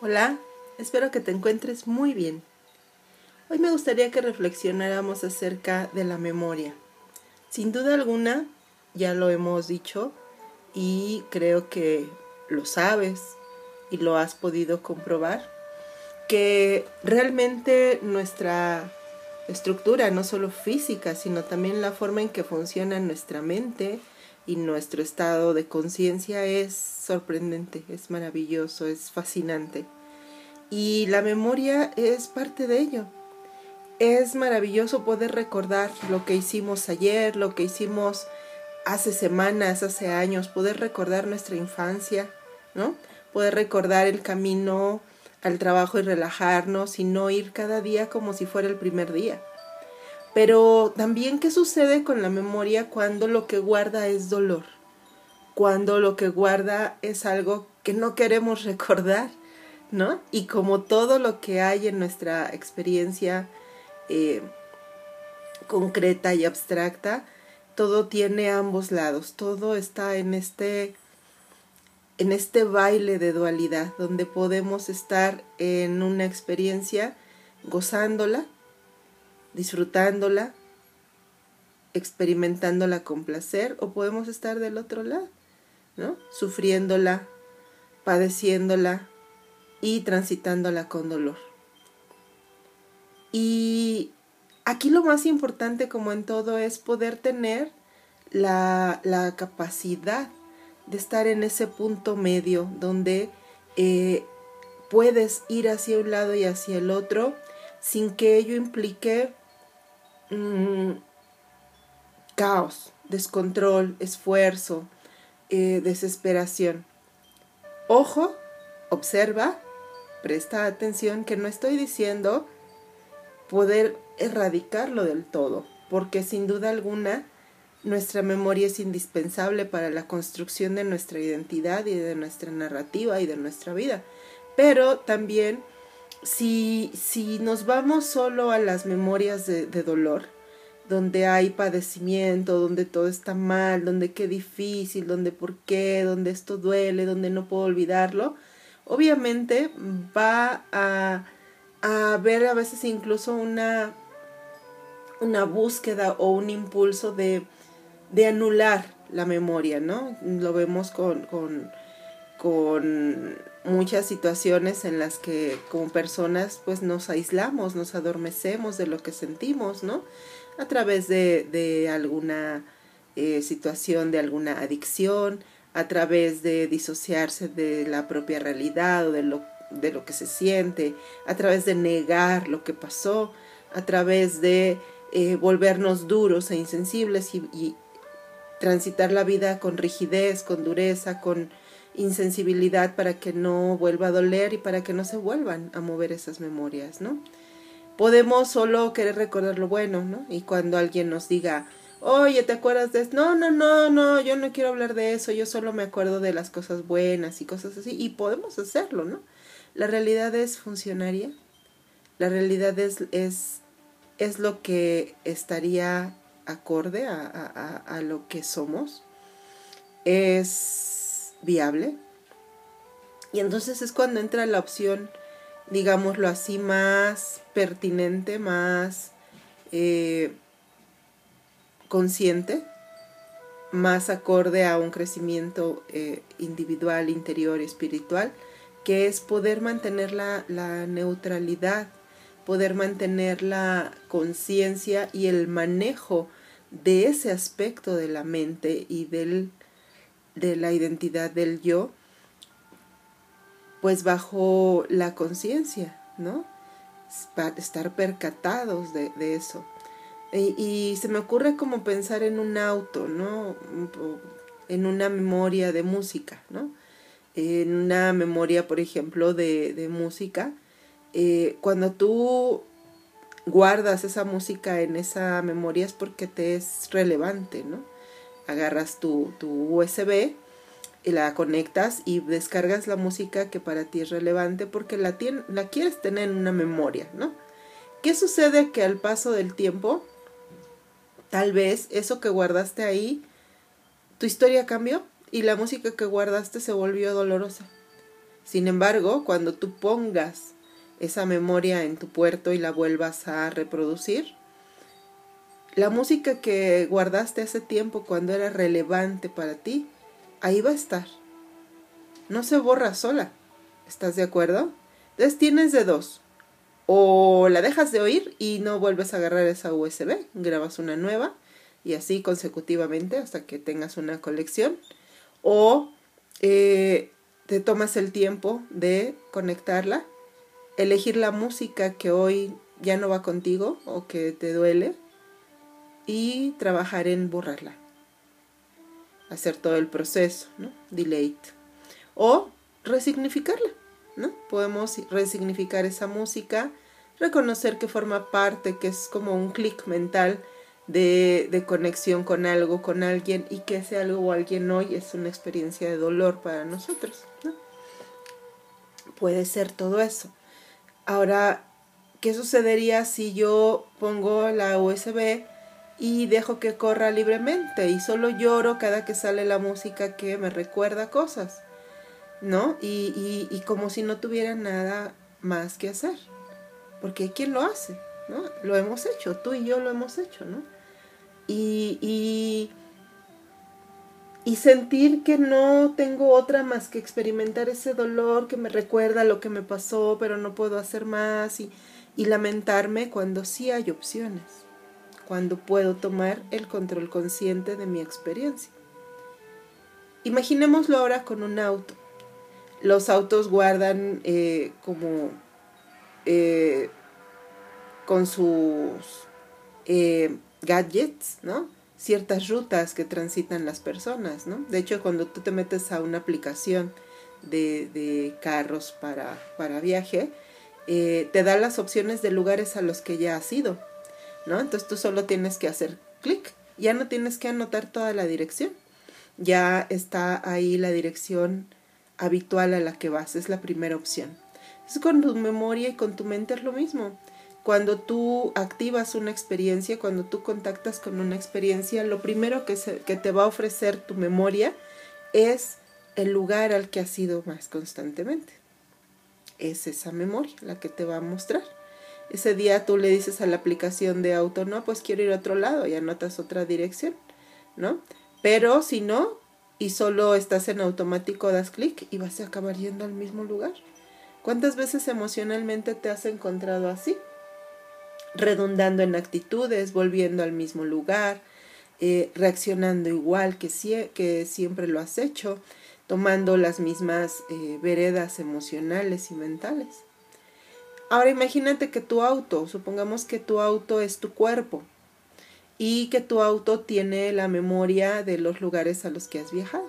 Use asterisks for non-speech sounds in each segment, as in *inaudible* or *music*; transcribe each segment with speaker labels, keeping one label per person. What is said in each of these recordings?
Speaker 1: Hola, espero que te encuentres muy bien. Hoy me gustaría que reflexionáramos acerca de la memoria. Sin duda alguna, ya lo hemos dicho y creo que lo sabes y lo has podido comprobar, que realmente nuestra estructura, no solo física, sino también la forma en que funciona nuestra mente y nuestro estado de conciencia es sorprendente, es maravilloso, es fascinante. Y la memoria es parte de ello. Es maravilloso poder recordar lo que hicimos ayer, lo que hicimos hace semanas, hace años, poder recordar nuestra infancia, ¿no? Poder recordar el camino al trabajo y relajarnos y no ir cada día como si fuera el primer día. Pero también qué sucede con la memoria cuando lo que guarda es dolor, cuando lo que guarda es algo que no queremos *laughs* recordar, ¿no? Y como todo lo que hay en nuestra experiencia eh, concreta y abstracta, todo tiene ambos lados, todo está en este en este baile de dualidad, donde podemos estar en una experiencia gozándola, disfrutándola, experimentándola con placer, o podemos estar del otro lado, ¿no? Sufriéndola, padeciéndola y transitándola con dolor. Y aquí lo más importante, como en todo, es poder tener la, la capacidad de estar en ese punto medio donde eh, puedes ir hacia un lado y hacia el otro sin que ello implique mm, caos, descontrol, esfuerzo, eh, desesperación. Ojo, observa, presta atención que no estoy diciendo poder erradicarlo del todo, porque sin duda alguna nuestra memoria es indispensable para la construcción de nuestra identidad y de nuestra narrativa y de nuestra vida. Pero también si, si nos vamos solo a las memorias de, dolor, donde hay padecimiento, donde todo está mal, donde qué difícil, donde por qué, donde esto duele, donde no puedo olvidarlo, obviamente va a, haber a veces incluso una, una búsqueda o un impulso de, de anular la memoria, ¿no? Lo vemos con, con muchas situaciones en las que como personas pues nos aislamos, nos adormecemos de lo que sentimos, ¿no? A través de, alguna eh, situación, de alguna adicción, a través de disociarse de la propia realidad o de lo, de lo que se siente, a través de negar lo que pasó, a través de eh, volvernos duros e insensibles y, transitar la vida con rigidez, con dureza, con insensibilidad para que no vuelva a doler y para que no se vuelvan a mover esas memorias, ¿no? Podemos solo querer recordar lo bueno, ¿no? Y cuando alguien nos diga, oye, ¿te acuerdas de eso? No, no, no, no, yo no quiero hablar de eso, yo solo me acuerdo de las cosas buenas y cosas así, y podemos hacerlo, ¿no? La realidad es funcionaria, la realidad es, es, es lo que estaría acorde a, lo que somos, es viable. Y entonces es cuando entra la opción, digámoslo así, más pertinente, más eh, consciente, más acorde a un crecimiento eh, individual, interior espiritual, que es poder mantener la, la neutralidad, poder mantener la conciencia y el manejo de ese aspecto de la mente y del, de la identidad del yo, pues bajo la conciencia, ¿no? Estar percatados de, eso. Y, se me ocurre como pensar en un auto, ¿no? En una memoria de música, ¿no? En una memoria, por ejemplo, de, de música. Eh, cuando tú guardas esa música en esa memoria es porque te es relevante, ¿no? Agarras tu, tu USB y la conectas y descargas la música que para ti es relevante porque la, la quieres tener en una memoria, ¿no? ¿Qué sucede? Que al paso del tiempo, tal vez eso que guardaste ahí, tu historia cambió y la música que guardaste se volvió dolorosa Sin embargo, cuando tú pongas esa memoria en tu puerto y la vuelvas a reproducir, la música que guardaste hace tiempo cuando era relevante para ti, ahí va a estar. No se borra sola. ¿Estás de acuerdo? Entonces tienes de dos. O la dejas de oír y no vuelves a agarrar esa USB, grabas una nueva y así consecutivamente hasta que tengas una colección. O eh, te tomas el tiempo de conectarla, elegir la música que hoy ya no va contigo o que te duele y trabajar en borrarla. Hacer todo el proceso, ¿no? Delete. O resignificarla, ¿no? Podemos resignificar esa música, reconocer que forma parte, que es como un clic mental de, conexión con algo, con alguien, y que ese algo o alguien hoy es una experiencia de dolor para nosotros, ¿no? Puede ser todo eso. Ahora, ¿qué sucedería si yo pongo la USB y dejo que corra libremente y solo lloro cada que sale la música que me recuerda cosas, ¿no? Y, y, como si no tuviera nada más que hacer, porque ¿quién lo hace? ¿no? Lo hemos hecho, tú y yo lo hemos hecho, ¿no? Y, y, y sentir que no tengo otra más que experimentar ese dolor que me recuerda lo que me pasó, pero no puedo hacer más y, y lamentarme cuando sí hay opciones cuando puedo tomar el control consciente de mi experiencia. Imaginémoslo ahora con un auto. Los autos guardan eh, como eh, con sus eh, gadgets, ¿no? Ciertas rutas que transitan las personas, ¿no? De hecho, cuando tú te metes a una aplicación de, carros para, para viaje, te da las opciones de lugares a los que ya has ido. Entonces tú solo tienes que hacer clic, ya no tienes que anotar toda la dirección, ya está ahí la dirección habitual a la que vas, es la primera opción. Es con tu memoria y con tu mente es lo mismo. Cuando tú activas una experiencia, cuando tú contactas con una experiencia, lo primero que, que te va a ofrecer tu memoria es el lugar al que has ido más constantemente. Es esa memoria la que te va a mostrar. Ese día tú le dices a la aplicación de auto, no, pues quiero ir a otro lado y anotas otra dirección, ¿no? Pero si no, y solo estás en automático, das clic y vas a acabar yendo al mismo lugar. ¿Cuántas veces emocionalmente te has encontrado así? Redundando en actitudes, volviendo al mismo lugar, eh, reaccionando igual que, siempre lo has hecho, tomando las mismas eh, veredas emocionales y mentales. Ahora imagínate que tu auto, supongamos que tu auto es tu cuerpo y que tu auto tiene la memoria de los lugares a los que has viajado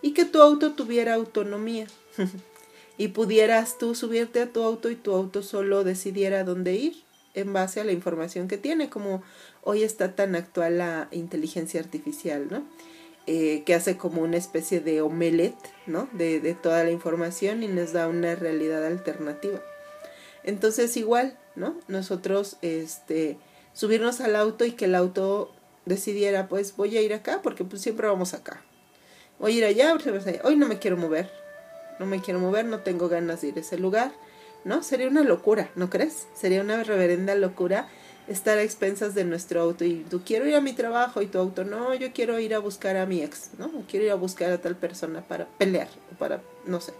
Speaker 1: y que tu auto tuviera autonomía *laughs* y pudieras tú subirte a tu auto y tu auto solo decidiera dónde ir en base a la información que tiene, como hoy está tan actual la inteligencia artificial, ¿no? Eh, que hace como una especie de omelette, ¿no? De, de toda la información y nos da una realidad alternativa. Entonces igual, ¿no? Nosotros, este, subirnos al auto y que el auto decidiera, pues voy a ir acá porque pues siempre vamos acá. Voy a ir allá, hoy no me quiero mover, no me quiero mover, no tengo ganas de ir a ese lugar, ¿no? Sería una locura, ¿no crees? Sería una reverenda locura estar a expensas de nuestro auto y tú quiero ir a mi trabajo y tu auto, no, yo quiero ir a buscar a mi ex, ¿no? quiero ir a buscar a tal persona para pelear o para, no sé,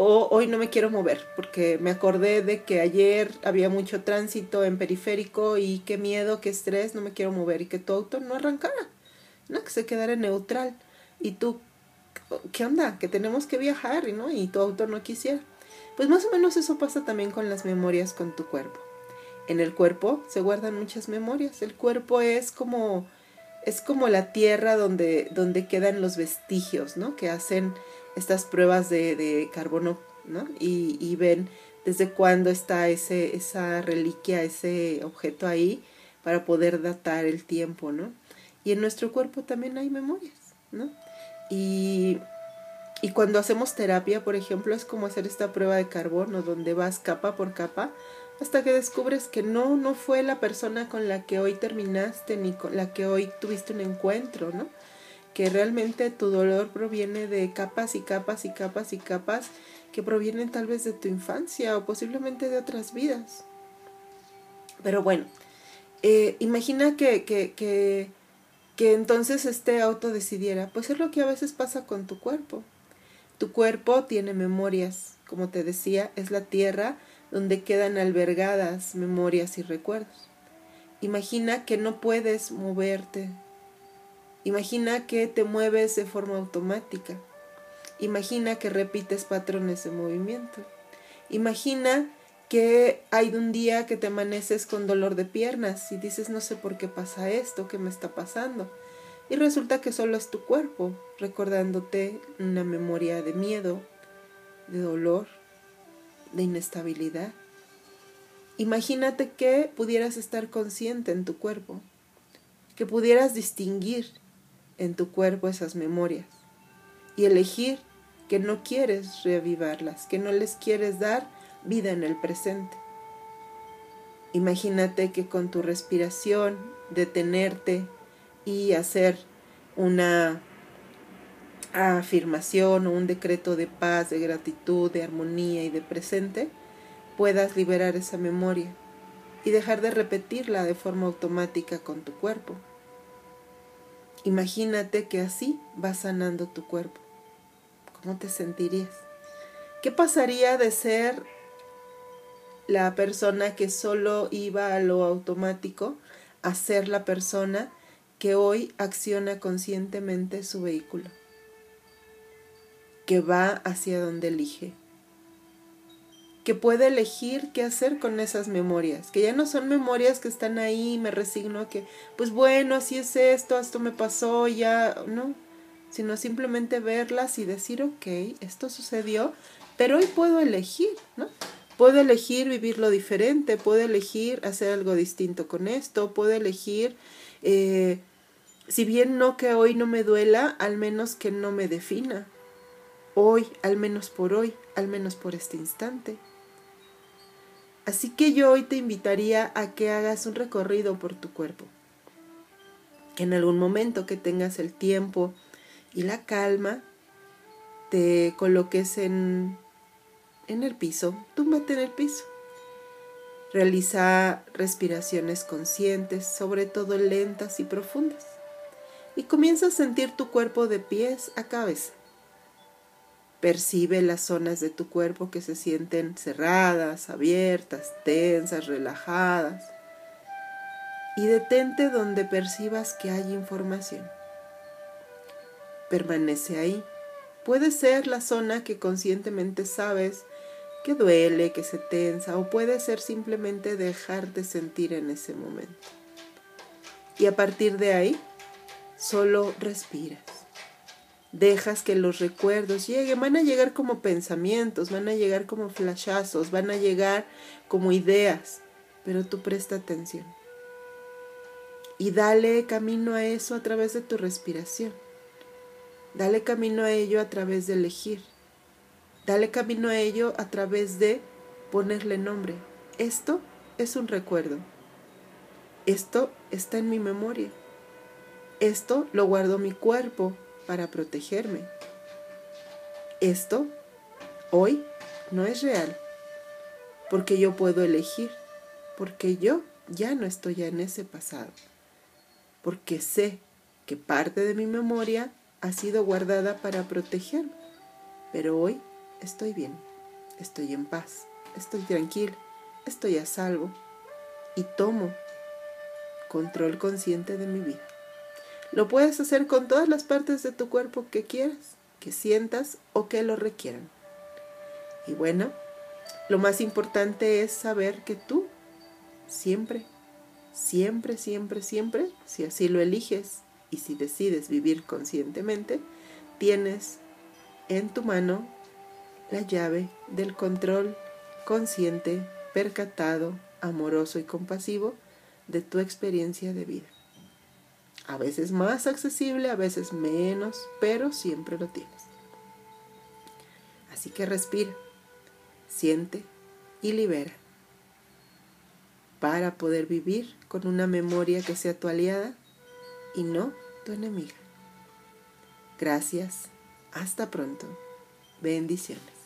Speaker 1: o hoy no me quiero mover porque me acordé de que ayer había mucho tránsito en periférico y qué miedo, qué estrés, no me quiero mover y que tu auto no arrancara, ¿no? Que se quedara neutral y tú, ¿qué onda? Que tenemos que viajar, ¿no? Y tu auto no quisiera. Pues más o menos eso pasa también con las memorias con tu cuerpo. En el cuerpo se guardan muchas memorias. El cuerpo es como es como la tierra donde, donde quedan los vestigios, ¿no? Que hacen estas pruebas de, carbono, ¿no? Y, ven desde cuándo está ese, esa reliquia, ese objeto ahí, para poder datar el tiempo, ¿no? Y en nuestro cuerpo también hay memorias, ¿no? Y, y cuando hacemos terapia, por ejemplo, es como hacer esta prueba de carbono, donde vas capa por capa, hasta que descubres que no, no fue la persona con la que hoy terminaste, ni con la que hoy tuviste un encuentro, ¿no? Que realmente tu dolor proviene de capas y capas y capas y capas que provienen tal vez de tu infancia o posiblemente de otras vidas. Pero bueno, eh, imagina que, que, que, que entonces este auto decidiera, pues es lo que a veces pasa con tu cuerpo. Tu cuerpo tiene memorias, como te decía, es la tierra donde quedan albergadas memorias y recuerdos. Imagina que no puedes moverte. Imagina que te mueves de forma automática. Imagina que repites patrones de movimiento. Imagina que hay un día que te amaneces con dolor de piernas y dices no sé por qué pasa esto, qué me está pasando. Y resulta que solo es tu cuerpo recordándote una memoria de miedo, de dolor, de inestabilidad. Imagínate que pudieras estar consciente en tu cuerpo, que pudieras distinguir en tu cuerpo esas memorias y elegir que no quieres reavivarlas, que no les quieres dar vida en el presente. Imagínate que con tu respiración, detenerte y hacer una afirmación o un decreto de paz, de gratitud, de armonía y de presente, puedas liberar esa memoria y dejar de repetirla de forma automática con tu cuerpo. Imagínate que así va sanando tu cuerpo. ¿Cómo te sentirías? ¿Qué pasaría de ser la persona que solo iba a lo automático a ser la persona que hoy acciona conscientemente su vehículo, que va hacia donde elige, que puede elegir qué hacer con esas memorias, que ya no son memorias que están ahí, me resigno a que, pues bueno, así es esto, esto me pasó, ya, no, sino simplemente verlas y decir, ok, esto sucedió, pero hoy puedo elegir, ¿no? Puedo elegir vivirlo diferente, puedo elegir hacer algo distinto con esto, puedo elegir, eh, si bien no que hoy no me duela, al menos que no me defina. Hoy, al menos por hoy, al menos por este instante. Así que yo hoy te invitaría a que hagas un recorrido por tu cuerpo. En algún momento que tengas el tiempo y la calma, te coloques en en el piso, túmbate en el piso. Realiza respiraciones conscientes, sobre todo lentas y profundas. Y comienza a sentir tu cuerpo de pies a cabeza. Percibe las zonas de tu cuerpo que se sienten cerradas, abiertas, tensas, relajadas. Y detente donde percibas que hay información. Permanece ahí. Puede ser la zona que conscientemente sabes que duele, que se tensa o puede ser simplemente dejar de sentir en ese momento. Y a partir de ahí, solo respiras. Dejas que los recuerdos lleguen, van a llegar como pensamientos, van a llegar como flashazos, van a llegar como ideas, pero tú presta atención. Y dale camino a eso a través de tu respiración. Dale camino a ello a través de elegir. Dale camino a ello a través de ponerle nombre. Esto es un recuerdo. Esto está en mi memoria. Esto lo guardo mi cuerpo para protegerme. Esto hoy no es real, porque yo puedo elegir, porque yo ya no estoy en ese pasado, porque sé que parte de mi memoria ha sido guardada para protegerme, pero hoy estoy bien, estoy en paz, estoy tranquila, estoy a salvo y tomo control consciente de mi vida. Lo puedes hacer con todas las partes de tu cuerpo que quieras, que sientas o que lo requieran. Y bueno, lo más importante es saber que tú siempre, siempre, siempre, siempre, si así lo eliges y si decides vivir conscientemente, tienes en tu mano la llave del control consciente, percatado, amoroso y compasivo de tu experiencia de vida. A veces más accesible, a veces menos, pero siempre lo tienes. Así que respira, siente y libera para poder vivir con una memoria que sea tu aliada y no tu enemiga. Gracias. Hasta pronto. Bendiciones.